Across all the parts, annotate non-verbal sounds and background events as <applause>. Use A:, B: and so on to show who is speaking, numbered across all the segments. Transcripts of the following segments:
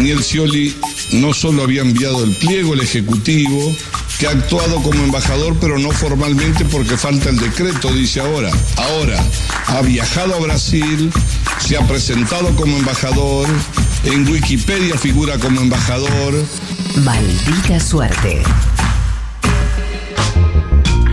A: Daniel Scioli no solo había enviado el pliego al Ejecutivo, que ha actuado como embajador, pero no formalmente porque falta el decreto, dice ahora. Ahora, ha viajado a Brasil, se ha presentado como embajador, en Wikipedia figura como embajador.
B: Maldita suerte.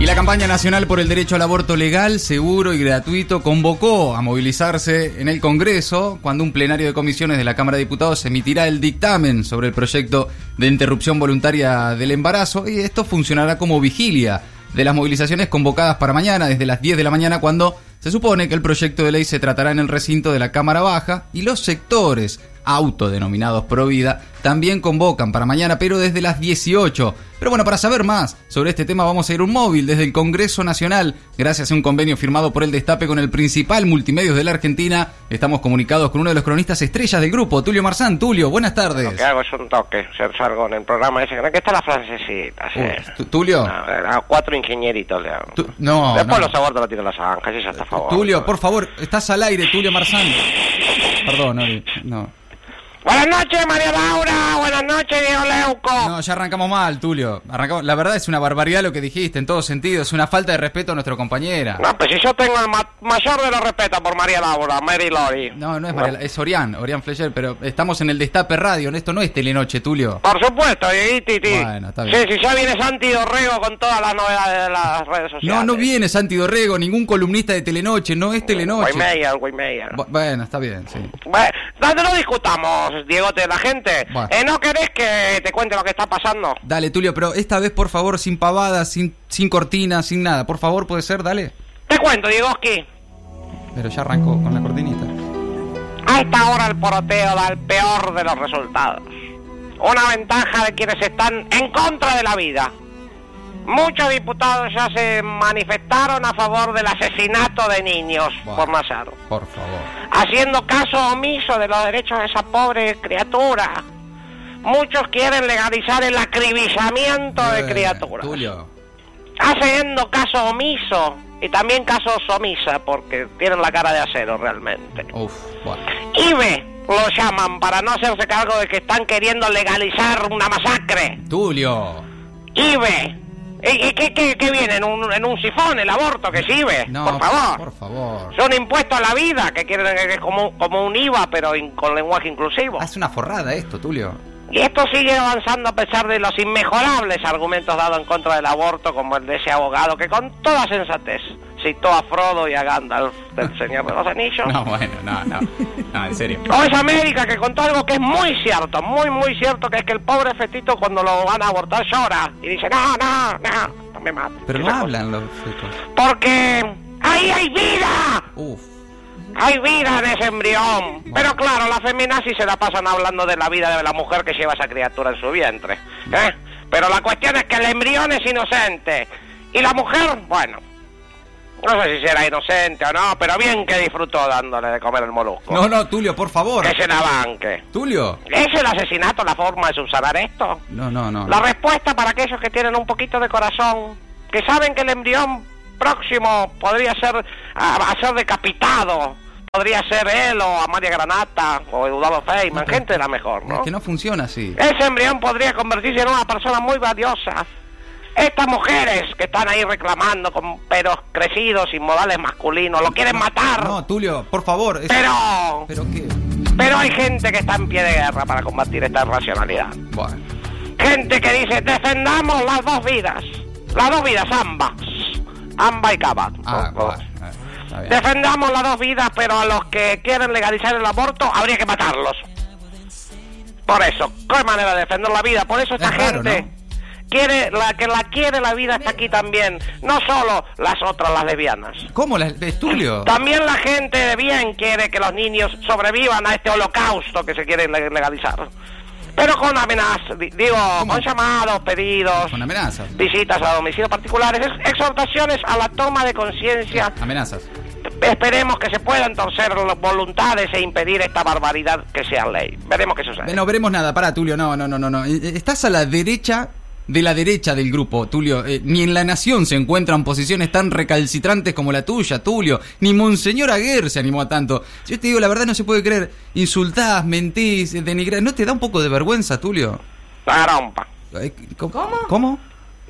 C: Y la campaña nacional por el derecho al aborto legal, seguro y gratuito convocó a movilizarse en el Congreso cuando un plenario de comisiones de la Cámara de Diputados emitirá el dictamen sobre el proyecto de interrupción voluntaria del embarazo. Y esto funcionará como vigilia de las movilizaciones convocadas para mañana desde las 10 de la mañana cuando se supone que el proyecto de ley se tratará en el recinto de la Cámara Baja y los sectores autodenominados pro vida también convocan para mañana, pero desde las 18. Pero bueno, para saber más sobre este tema vamos a ir un móvil desde el Congreso Nacional. Gracias a un convenio firmado por el Destape con el principal multimedios de la Argentina, estamos comunicados con uno de los cronistas estrellas del grupo, Tulio Marzán. Tulio, buenas tardes.
D: Lo que hago es un toque, ser salgo en el programa ese. ¿Qué está la francesita? Sí.
C: Tu- Tulio,
D: No, a cuatro ingenieritos le hago.
C: No,
D: Después
C: no.
D: los abortos los tiran las zanjas, y ya está a favor.
C: Tulio, por favor, estás al aire, Tulio Marzán. Perdón, no, no.
D: Buenas noches, María Laura. Buenas noches, Diego Leuco.
C: No, ya arrancamos mal, Tulio. Arrancamos. La verdad es una barbaridad lo que dijiste en todo sentido. Es una falta de respeto a nuestra compañera.
D: No, pues si yo tengo el ma- mayor de los respetos por María Laura, Mary Lori.
C: No, no es María, es Orián, Orián Flecher, pero estamos en el Destape Radio, esto no es Telenoche, Tulio.
D: Por supuesto, Dieguito, y ti.
C: Bueno, está bien.
D: Sí, sí, ya viene Santi Dorrego con todas las novedades de las redes sociales.
C: No, no viene Santi Dorrego, ningún columnista de Telenoche, no es Telenoche.
D: Waymeyer.
C: Bu- Bueno, está bien, sí.
D: Bueno, no, no discutamos, Diego, de la gente.
C: Bueno.
D: Eh, ¿No querés que te cuente lo que está pasando?
C: Dale, Tulio, pero esta vez, por favor, sin pavadas, sin, sin cortina, sin nada. Por favor, puede ser, dale.
D: Te cuento, Diegoski.
C: Pero ya arrancó con la cortinita.
D: A esta hora el poroteo da el peor de los resultados. Una ventaja de quienes están en contra de la vida. Muchos diputados ya se manifestaron a favor del asesinato de niños por Nazaro,
C: Por favor.
D: haciendo caso omiso de los derechos de esa pobre criatura. Muchos quieren legalizar el acribillamiento de
C: Eh,
D: criaturas.
C: Tulio.
D: Haciendo caso omiso y también caso omisa porque tienen la cara de acero realmente.
C: Uf, bueno.
D: IBE lo llaman para no hacerse cargo de que están queriendo legalizar una masacre.
C: Tulio.
D: IBE. ¿Y, y qué, qué- qué viene? ¿En un, ¿En un sifón el aborto que IBE?
C: No,
D: por favor.
C: Por favor.
D: Son impuestos a la vida, que quieren que es como, como un IVA, pero in- con lenguaje inclusivo.
C: Hace una forrada esto, Tulio.
D: Y esto sigue avanzando a pesar de los inmejorables argumentos dados en contra del aborto, como el de ese abogado que con toda sensatez citó a Frodo y a Gandalf del Señor de los Anillos.
C: No, bueno, no, no. No, en serio.
D: O esa médica que contó algo que es muy cierto, muy, muy cierto, que es que el pobre fetito cuando lo van a abortar llora y dice, no, no, no, no me mates.
C: Pero no
D: cosa.
C: hablan los fetos.
D: Porque ahí hay vida,
C: Uf.
D: hay vida en ese embrión. Pero claro, las feminazis se la pasan hablando de la vida de la mujer que lleva esa criatura en su vientre. ¿eh? Pero la cuestión es que el embrión es inocente. Y la mujer, bueno, no sé si será inocente o no, pero bien que disfrutó dándole de comer el molusco.
C: No, no, Tulio, por favor.
D: Que se la banque.
C: Tulio.
D: ¿Es el asesinato la forma de subsanar esto?
C: No, no, no.
D: La respuesta para aquellos que tienen un poquito de corazón, que saben que el embrión próximo podría ser a, a ser decapitado, podría ser él o Amalia Granata o Eduardo Feynman, gente de la mejor,
C: Es
D: ¿no?
C: que no funciona así.
D: Ese embrión podría convertirse en una persona muy valiosa. Estas mujeres que están ahí reclamando con pelos crecidos y modales masculinos, lo quieren matar.
C: No, Tulio, por favor. es-
D: Pero,
C: ¿Pero qué?
D: pero hay gente que está en pie de guerra para combatir esta irracionalidad.
C: Bueno.
D: Gente que dice, defendamos las dos vidas. Las dos vidas, ambas. Amba y Cava.
C: Ah, bueno.
D: Defendamos las dos vidas, pero a los que quieren legalizar el aborto habría que matarlos. Por eso, ¿qué manera de defender la vida? Por eso esta
C: Es raro,
D: gente
C: ¿no?
D: Quiere, la que la quiere la vida está aquí también. No solo las otras, las lesbianas.
C: ¿Cómo? la- ¿Es Tulio?
D: También la gente de bien quiere que los niños sobrevivan a este holocausto que se quiere le- legalizar. Pero con amenazas, di- digo,
C: ¿Cómo?
D: con llamados, pedidos,
C: Con amenazas.
D: visitas a domicilios particulares, ex- exhortaciones a la toma de conciencia.
C: Amenazas.
D: Esperemos que se puedan torcer las voluntades e impedir esta barbaridad que sea ley. Veremos qué sucede.
C: No veremos nada, para Tulio, no, no, no, no, no. Eh, Estás a la derecha de la derecha del grupo, Tulio. Eh, ni en la nación se encuentran posiciones tan recalcitrantes como la tuya, Tulio. Ni Monseñor Aguer se animó a tanto. Yo te digo, la verdad no se puede creer. Insultás, mentís, denigrás. ¿No te da un poco de vergüenza, Tulio?
D: La garompa.
C: ¿Cómo? ¿Cómo?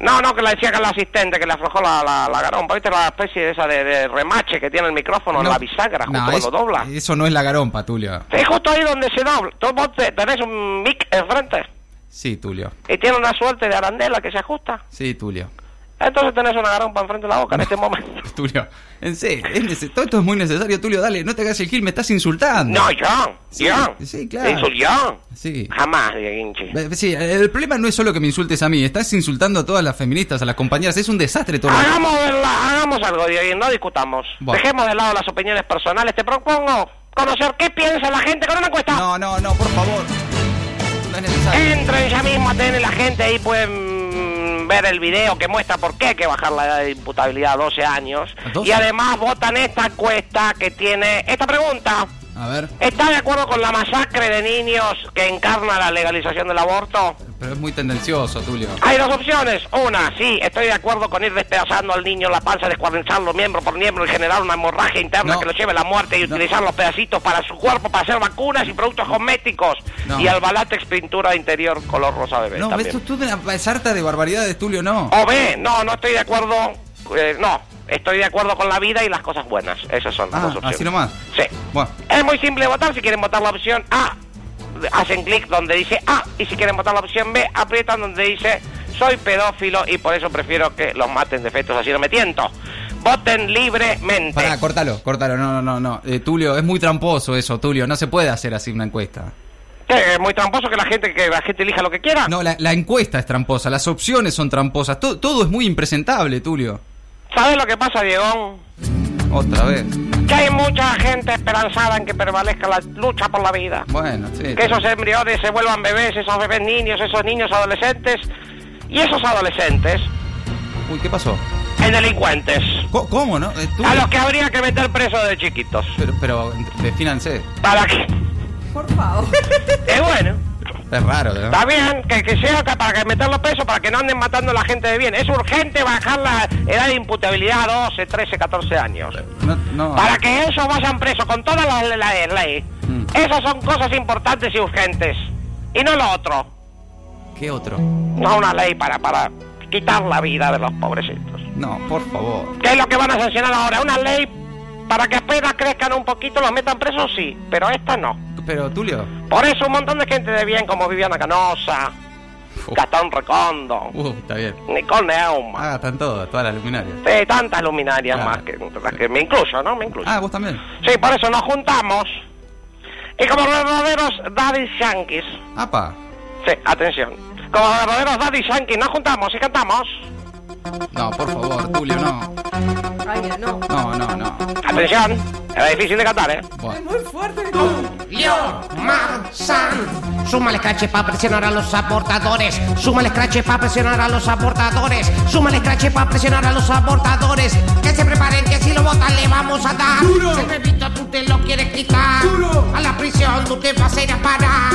D: No, no, que le decía que el asistente que le aflojó la, la, la garompa. ¿Viste la especie de esa de, de remache que tiene el micrófono en
C: No.
D: la bisagra? Justo
C: No, es-
D: lo dobla.
C: Eso no es la garompa, Tulio.
D: Es justo ahí donde se dobla. Tú vos te- tenés un mic enfrente
C: Sí, Tulio.
D: y tiene una suerte de arandela que se ajusta.
C: Sí, Tulio.
D: Entonces tenés una garompa enfrente de la boca en este momento. <laughs>
C: Tulio, en serio, es todo esto es muy necesario, Tulio, dale, no te hagas el gil, me estás insultando.
D: No, yo,
C: Sí,
D: yo.
C: sí, claro.
D: Yo.
C: Sí.
D: Jamás, Dieguinchi.
C: Eh, Sí, el problema no es solo que me insultes a mí, estás insultando a todas las feministas, a las compañeras, es un desastre todo.
D: Hagamos, la- hagamos algo, Dieguín, no discutamos.
C: Bueno.
D: Dejemos de lado las opiniones personales. Te propongo conocer qué piensa la gente con una encuesta.
C: No, no,
D: Entren ya mismo a tener la gente ahí pueden mm, ver el video que muestra por qué hay que bajar la edad de imputabilidad a 12 años.
C: ¿A 12?
D: Y además votan esta encuesta que tiene esta pregunta.
C: A ver,
D: ¿Está de acuerdo con la masacre de niños que encarna la legalización del aborto?
C: pero es muy tendencioso, Tulio.
D: Hay dos opciones. Una, sí, estoy de acuerdo con ir despedazando al niño la panza, descuartizarlo miembro por miembro y generar una hemorragia interna
C: No.
D: que lo lleve a la muerte y
C: No.
D: utilizar los pedacitos para su cuerpo para hacer vacunas y productos cosméticos.
C: No.
D: Y al Balatex pintura interior color rosa bebé
C: No,
D: también.
C: esto tú una sarta de barbaridades, Tulio, no.
D: O B, no, no estoy de acuerdo. eh, no, estoy de acuerdo con la vida y las cosas buenas. Esas son las
C: Ah,
D: dos opciones.
C: así nomás.
D: Sí.
C: Bueno,
D: Es muy simple votar. Si quieren votar la opción A, hacen clic donde dice A. Y si quieren votar la opción B, aprietan donde dice soy pedófilo y por eso prefiero que los maten de fetos, así no me tiento. Voten libremente.
C: pará, córtalo, córtalo, no, no, no, no. Eh, Tulio, es muy tramposo eso, Tulio, no se puede hacer así una encuesta.
D: ¿Qué? ¿Es muy tramposo que la gente que la gente elija lo que quiera?
C: No, la, la encuesta es tramposa, las opciones son tramposas, to- todo es muy impresentable, Tulio.
D: ¿Sabes lo que pasa, Diego?
C: Otra vez.
D: Que hay mucha gente esperanzada en que prevalezca la lucha por la vida.
C: Bueno, sí.
D: que esos embriones se vuelvan bebés, esos bebés niños, esos niños adolescentes y esos adolescentes
C: Uy, ¿qué pasó?
D: en delincuentes,
C: ¿Cómo, no?
D: A los que habría que meter presos de chiquitos.
C: Pero, pero defínanse.
D: ¿Para qué?
E: Por favor. <laughs>
D: Es
C: raro, ¿no?
D: está bien que, que sea para que meterlos presos, para que no anden matando a la gente de bien. Es urgente bajar la edad de imputabilidad a 12, 13, 14 años.
C: No, no.
D: Para que esos vayan presos con todas las la, la ley.
C: Mm.
D: Esas son cosas importantes y urgentes. Y no lo otro.
C: ¿Qué otro?
D: No una ley para, para quitar la vida de los pobrecitos.
C: No, por favor.
D: ¿Qué es lo que van a sancionar ahora? ¿Una ley para que apenas crezcan un poquito los metan presos? Sí, pero esta no.
C: Pero, Tulio.
D: Por eso un montón de gente de bien como Viviana Canosa,
C: Uf,
D: Gastón Recondo,
C: uh, está bien.
D: Nicole Neumann.
C: Ah, están todas, todas las luminarias.
D: Sí, tantas luminarias
C: Claro.
D: más que, las que me incluyo, ¿no? Me incluyo.
C: Ah, vos también.
D: Sí, por eso nos juntamos. Y como verdaderos daddy yankees,
C: Apa.
D: sí, atención, como verdaderos daddy yankees nos juntamos y cantamos.
C: No, por favor, Tulio, no.
E: Ay, no.
C: No, no, no.
D: Atención, era difícil de cantar, ¿eh?
C: Bueno.
E: Muy fuerte.
F: Yo, Marzán. Suma el escrache para presionar a los aportadores. Suma el escrache para presionar a los aportadores. Suma el escrache para presionar a los aportadores. Que se preparen que si lo votan le vamos a dar. Si el bebito tú te lo quieres quitar. A la prisión tú te vas a ir a parar.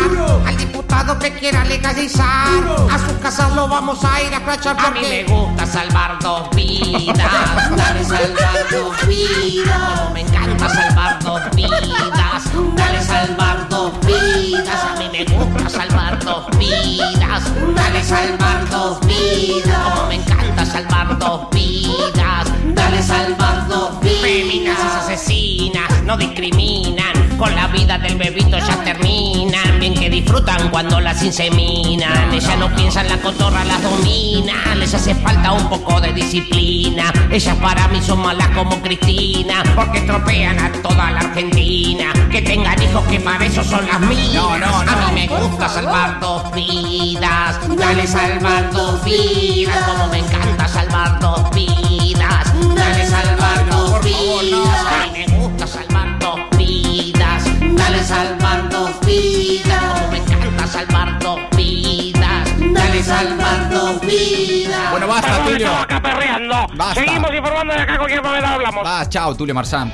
F: Diputado que quiera legalizar. A sus casas lo vamos a ir a porque... A mí me gusta salvar dos vidas. Dale salvar dos vidas. Como me encanta salvar dos vidas. Dale salvar dos vidas. A mí me gusta salvar dos vidas. Dale salvar dos vidas. Como me encanta salvar dos vidas. Dale salvar dos vidas. Feminazis asesinas no discriminan. Con la vida del bebito ya terminan. Bien que disfrutan cuando las inseminan. Ellas no piensan la cotorra, las dominan. Les hace falta un poco de disciplina. Ellas para mí son malas como Cristina. Porque estropean a toda la Argentina. Que tengan hijos que para eso son las mías.
C: No, no, no.
F: A mí me gusta salvar dos vidas. Dale salvar dos vidas. Como me encanta salvar dos vidas.
C: Basta, Tulio.
D: acá perreando.
C: Basta.
D: Seguimos informando de acá, cualquier momento hablamos.
C: Va, chao, Tulio Marzán.